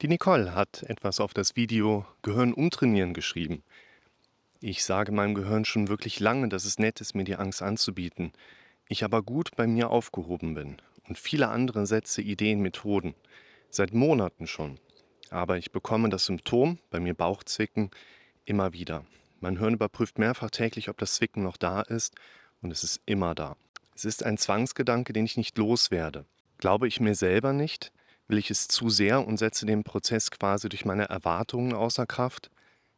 Die Nicole hat etwas auf das Video Gehirn umtrainieren geschrieben. Ich sage meinem Gehirn schon wirklich lange, dass es nett ist, mir die Angst anzubieten. Ich aber gut bei mir aufgehoben bin. Und viele andere Sätze, Ideen, Methoden. Seit Monaten schon. Aber ich bekomme das Symptom, bei mir Bauchzwicken, immer wieder. Mein Hirn überprüft mehrfach täglich, ob das Zwicken noch da ist. Und es ist immer da. Es ist ein Zwangsgedanke, den ich nicht loswerde. Glaube ich mir selber nicht, will ich es zu sehr und setze den Prozess quasi durch meine Erwartungen außer Kraft.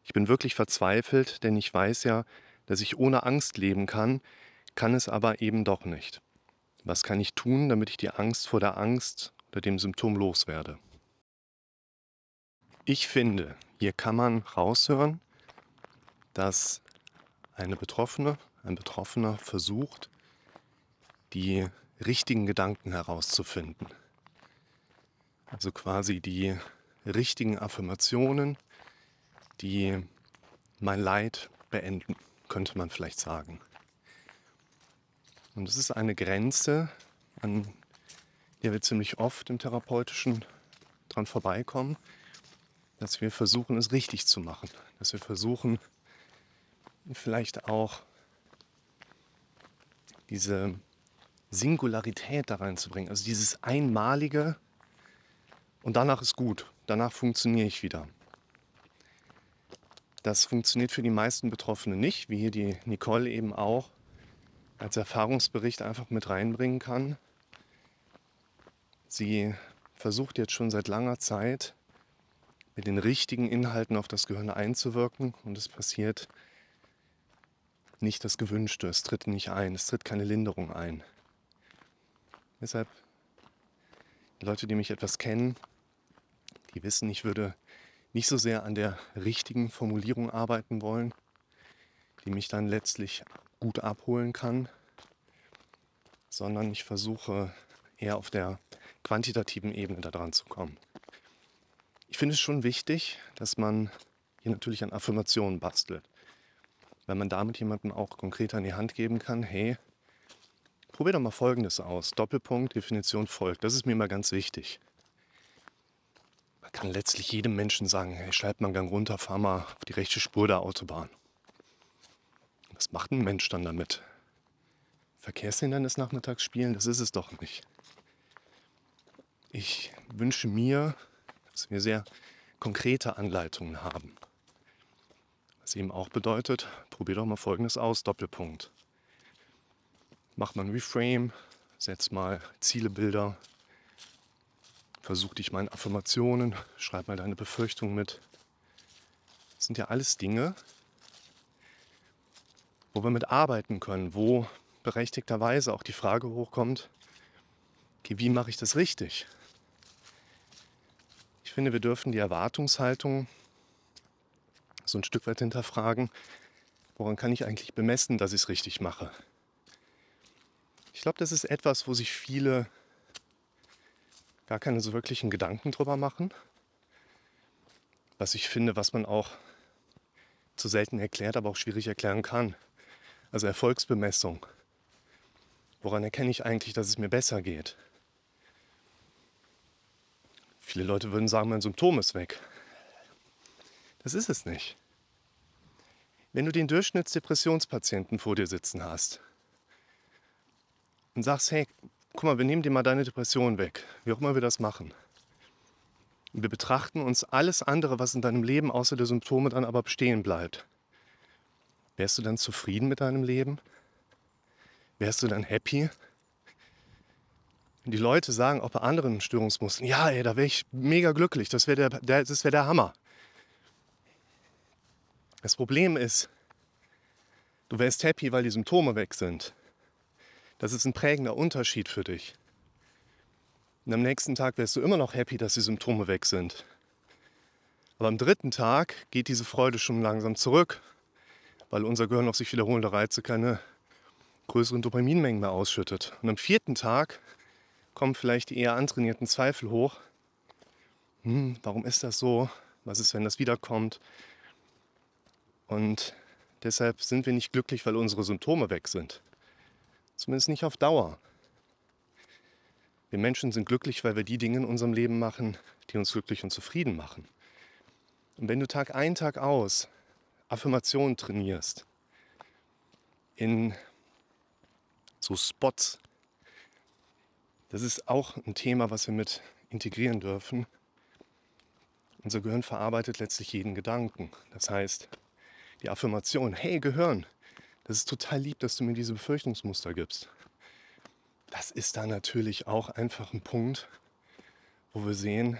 Ich bin wirklich verzweifelt, denn ich weiß ja, dass ich ohne Angst leben kann, kann es aber eben doch nicht. Was kann ich tun, damit ich die Angst vor der Angst oder dem Symptom loswerde? Ich finde, hier kann man raushören, dass eine Betroffene, ein Betroffener versucht, die richtigen Gedanken herauszufinden. Also quasi die richtigen Affirmationen, die mein Leid beenden, könnte man vielleicht sagen. Und es ist eine Grenze, an der wir ziemlich oft im therapeutischen dran vorbeikommen, dass wir versuchen, es richtig zu machen, dass wir versuchen, vielleicht auch diese Singularität da reinzubringen, also dieses einmalige, und danach ist gut. Danach funktioniere ich wieder. Das funktioniert für die meisten Betroffenen nicht, wie hier die Nicole eben auch als Erfahrungsbericht einfach mit reinbringen kann. Sie versucht jetzt schon seit langer Zeit mit den richtigen Inhalten auf das Gehirn einzuwirken und es passiert nicht das Gewünschte, es tritt nicht ein, es tritt keine Linderung ein. Deshalb, die Leute, die mich etwas kennen, die wissen, ich würde nicht so sehr an der richtigen Formulierung arbeiten wollen, die mich dann letztlich gut abholen kann, sondern ich versuche eher auf der quantitativen Ebene da dran zu kommen. Ich finde es schon wichtig, dass man hier natürlich an Affirmationen bastelt, weil man damit jemandem auch konkret an die Hand geben kann, hey, probier doch mal Folgendes aus. Doppelpunkt, Definition folgt. Das ist mir immer ganz wichtig kann letztlich jedem Menschen sagen, hey, schreib mal einen Gang runter, fahr mal auf die rechte Spur der Autobahn. Was macht ein Mensch dann damit? Verkehrshindernis nachmittags spielen, das ist es doch nicht. Ich wünsche mir, dass wir sehr konkrete Anleitungen haben. Was eben auch bedeutet, probier doch mal folgendes aus, Doppelpunkt. Mach mal ein Reframe, setz mal Zielebilder, Versuch dich mal in Affirmationen, schreib mal deine Befürchtungen mit. Das sind ja alles Dinge, wo wir mit arbeiten können, wo berechtigterweise auch die Frage hochkommt, okay, wie mache ich das richtig? Ich finde, wir dürfen die Erwartungshaltung so ein Stück weit hinterfragen, woran kann ich eigentlich bemessen, dass ich es richtig mache? Ich glaube, das ist etwas, wo sich viele gar keine so wirklichen Gedanken drüber machen. Was ich finde, was man auch zu selten erklärt, aber auch schwierig erklären kann. Also Erfolgsbemessung. Woran erkenne ich eigentlich, dass es mir besser geht? Viele Leute würden sagen, mein Symptom ist weg. Das ist es nicht. Wenn du den Durchschnittsdepressionspatienten vor dir sitzen hast und sagst, hey, guck mal, wir nehmen dir mal deine Depression weg, wie auch immer wir das machen. wir betrachten uns alles andere, was in deinem Leben außer der Symptome dann aber bestehen bleibt. Wärst du dann zufrieden mit deinem Leben? Wärst du dann happy? Die Leute sagen, auch bei anderen Störungsmustern, ja, ey, da wäre ich mega glücklich, das wäre der, der, wär der Hammer. Das Problem ist, du wärst happy, weil die Symptome weg sind. Das ist ein prägender Unterschied für dich. Und am nächsten Tag wärst du immer noch happy, dass die Symptome weg sind. Aber am dritten Tag geht diese Freude schon langsam zurück, weil unser Gehirn auf sich wiederholende Reize keine größeren Dopaminmengen mehr ausschüttet. Und am vierten Tag kommen vielleicht die eher antrainierten Zweifel hoch. Hm, warum ist das so? Was ist, wenn das wiederkommt? Und deshalb sind wir nicht glücklich, weil unsere Symptome weg sind. Zumindest nicht auf Dauer. Wir Menschen sind glücklich, weil wir die Dinge in unserem Leben machen, die uns glücklich und zufrieden machen. Und wenn du Tag ein, Tag aus Affirmationen trainierst, in so Spots, das ist auch ein Thema, was wir mit integrieren dürfen. Unser Gehirn verarbeitet letztlich jeden Gedanken. Das heißt, die Affirmation, hey Gehirn, das ist total lieb, dass du mir diese Befürchtungsmuster gibst. Das ist da natürlich auch einfach ein Punkt, wo wir sehen,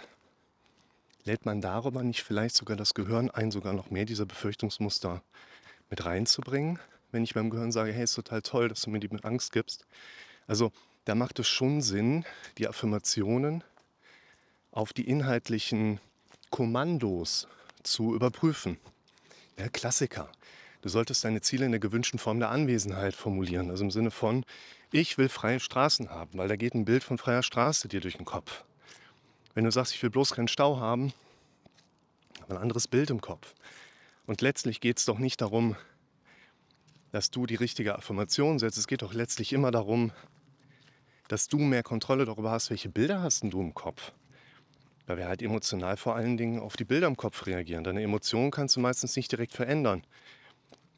lädt man darüber nicht vielleicht sogar das Gehirn ein, sogar noch mehr dieser Befürchtungsmuster mit reinzubringen, wenn ich beim Gehirn sage, hey, ist total toll, dass du mir die mit Angst gibst. Also da macht es schon Sinn, die Affirmationen auf die inhaltlichen Kommandos zu überprüfen. Ja, Klassiker. Du solltest deine Ziele in der gewünschten Form der Anwesenheit formulieren. Also im Sinne von, ich will freie Straßen haben, weil da geht ein Bild von freier Straße dir durch den Kopf. Wenn du sagst, ich will bloß keinen Stau haben, ein anderes Bild im Kopf. Und letztlich geht es doch nicht darum, dass du die richtige Affirmation setzt. Es geht doch letztlich immer darum, dass du mehr Kontrolle darüber hast, welche Bilder hast du im Kopf. Weil wir halt emotional vor allen Dingen auf die Bilder im Kopf reagieren. Deine Emotionen kannst du meistens nicht direkt verändern.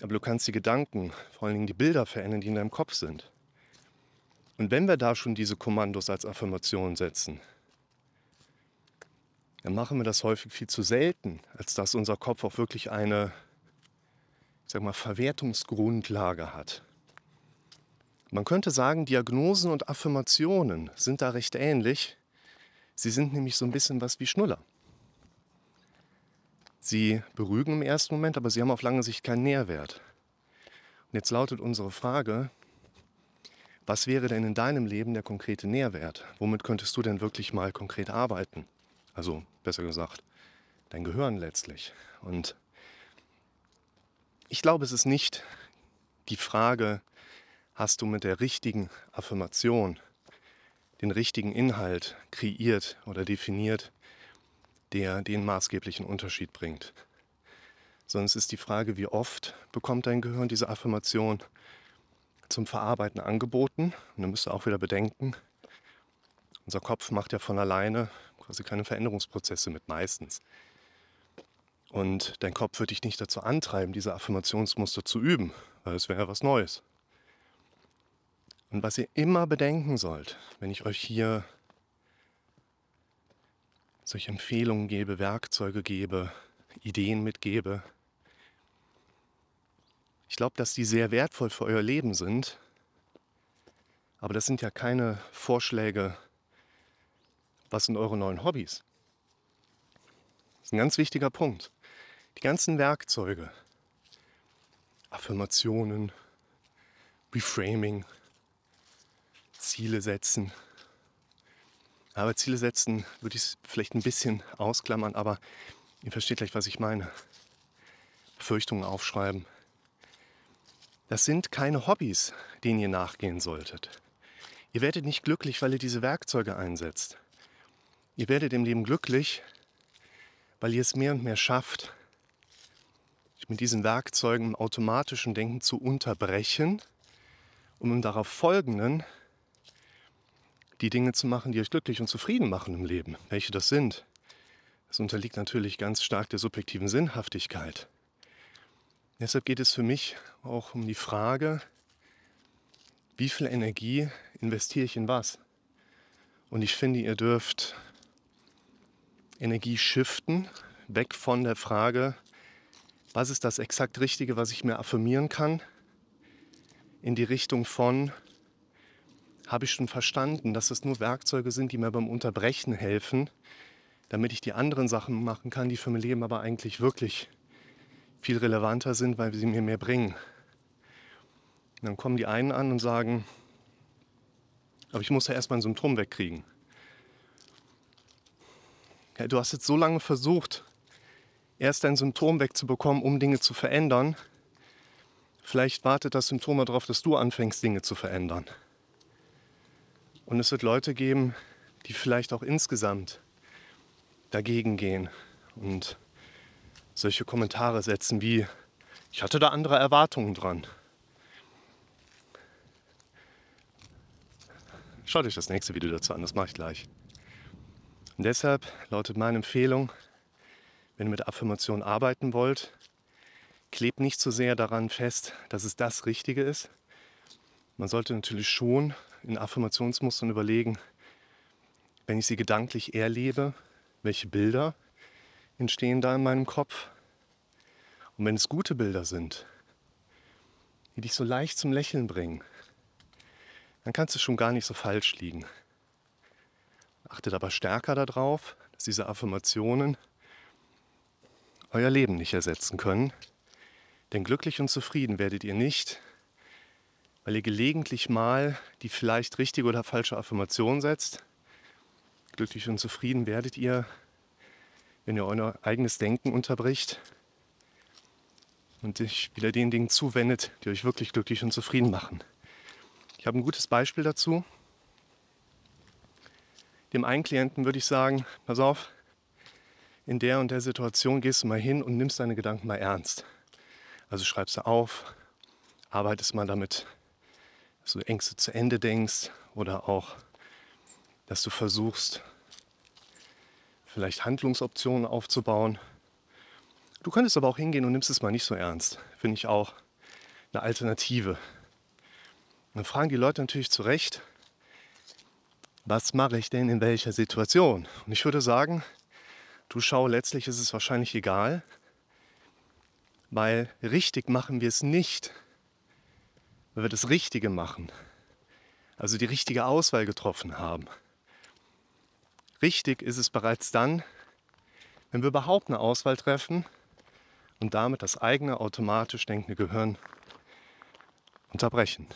Aber du kannst die Gedanken, vor allen Dingen die Bilder verändern, die in deinem Kopf sind. Und wenn wir da schon diese Kommandos als Affirmation setzen, dann machen wir das häufig viel zu selten, als dass unser Kopf auch wirklich eine, ich sag mal, Verwertungsgrundlage hat. Man könnte sagen, Diagnosen und Affirmationen sind da recht ähnlich. Sie sind nämlich so ein bisschen was wie Schnuller. Sie berügen im ersten Moment, aber sie haben auf lange Sicht keinen Nährwert. Und jetzt lautet unsere Frage, was wäre denn in deinem Leben der konkrete Nährwert? Womit könntest du denn wirklich mal konkret arbeiten? Also besser gesagt, dein Gehirn letztlich. Und ich glaube, es ist nicht die Frage, hast du mit der richtigen Affirmation den richtigen Inhalt kreiert oder definiert, der den maßgeblichen Unterschied bringt. Sondern es ist die Frage, wie oft bekommt dein Gehirn diese Affirmation zum Verarbeiten angeboten. Und dann müsst ihr auch wieder bedenken, unser Kopf macht ja von alleine quasi keine Veränderungsprozesse mit meistens. Und dein Kopf wird dich nicht dazu antreiben, diese Affirmationsmuster zu üben, weil es wäre ja was Neues. Und was ihr immer bedenken sollt, wenn ich euch hier solche Empfehlungen gebe, Werkzeuge gebe, Ideen mitgebe. Ich glaube, dass die sehr wertvoll für euer Leben sind, aber das sind ja keine Vorschläge, was sind eure neuen Hobbys. Das ist ein ganz wichtiger Punkt. Die ganzen Werkzeuge, Affirmationen, Reframing, Ziele setzen, aber Ziele setzen würde ich vielleicht ein bisschen ausklammern, aber ihr versteht gleich, was ich meine. Befürchtungen aufschreiben. Das sind keine Hobbys, denen ihr nachgehen solltet. Ihr werdet nicht glücklich, weil ihr diese Werkzeuge einsetzt. Ihr werdet im Leben glücklich, weil ihr es mehr und mehr schafft, mit diesen Werkzeugen im automatischen Denken zu unterbrechen, um im darauf folgenden die Dinge zu machen, die euch glücklich und zufrieden machen im Leben. Welche das sind, das unterliegt natürlich ganz stark der subjektiven Sinnhaftigkeit. Deshalb geht es für mich auch um die Frage, wie viel Energie investiere ich in was? Und ich finde, ihr dürft Energie shiften, weg von der Frage, was ist das exakt Richtige, was ich mir affirmieren kann, in die Richtung von, habe ich schon verstanden, dass es nur Werkzeuge sind, die mir beim Unterbrechen helfen, damit ich die anderen Sachen machen kann, die für mein Leben aber eigentlich wirklich viel relevanter sind, weil sie mir mehr bringen. Und dann kommen die einen an und sagen, aber ich muss ja erst mein Symptom wegkriegen. Ja, du hast jetzt so lange versucht, erst dein Symptom wegzubekommen, um Dinge zu verändern. Vielleicht wartet das Symptom darauf, dass du anfängst, Dinge zu verändern. Und es wird Leute geben, die vielleicht auch insgesamt dagegen gehen und solche Kommentare setzen wie, ich hatte da andere Erwartungen dran. Schaut euch das nächste Video dazu an, das mache ich gleich. Und deshalb lautet meine Empfehlung, wenn ihr mit Affirmationen arbeiten wollt, klebt nicht so sehr daran fest, dass es das Richtige ist. Man sollte natürlich schon in Affirmationsmustern überlegen, wenn ich sie gedanklich erlebe, welche Bilder entstehen da in meinem Kopf. Und wenn es gute Bilder sind, die dich so leicht zum Lächeln bringen, dann kannst du schon gar nicht so falsch liegen. Achtet aber stärker darauf, dass diese Affirmationen euer Leben nicht ersetzen können. Denn glücklich und zufrieden werdet ihr nicht, weil ihr gelegentlich mal die vielleicht richtige oder falsche Affirmation setzt. Glücklich und zufrieden werdet ihr, wenn ihr euer eigenes Denken unterbricht und sich wieder den Dingen zuwendet, die euch wirklich glücklich und zufrieden machen. Ich habe ein gutes Beispiel dazu. Dem einen Klienten würde ich sagen, pass auf, in der und der Situation gehst du mal hin und nimmst deine Gedanken mal ernst. Also schreibst du auf, arbeitest mal damit, dass du Ängste zu Ende denkst oder auch, dass du versuchst, vielleicht Handlungsoptionen aufzubauen. Du könntest aber auch hingehen und nimmst es mal nicht so ernst. Finde ich auch eine Alternative. Dann fragen die Leute natürlich zu Recht, was mache ich denn in welcher Situation? Und ich würde sagen, du schau, letztlich ist es wahrscheinlich egal, weil richtig machen wir es nicht, weil wir das Richtige machen, also die richtige Auswahl getroffen haben. Richtig ist es bereits dann, wenn wir überhaupt eine Auswahl treffen und damit das eigene automatisch denkende Gehirn unterbrechen.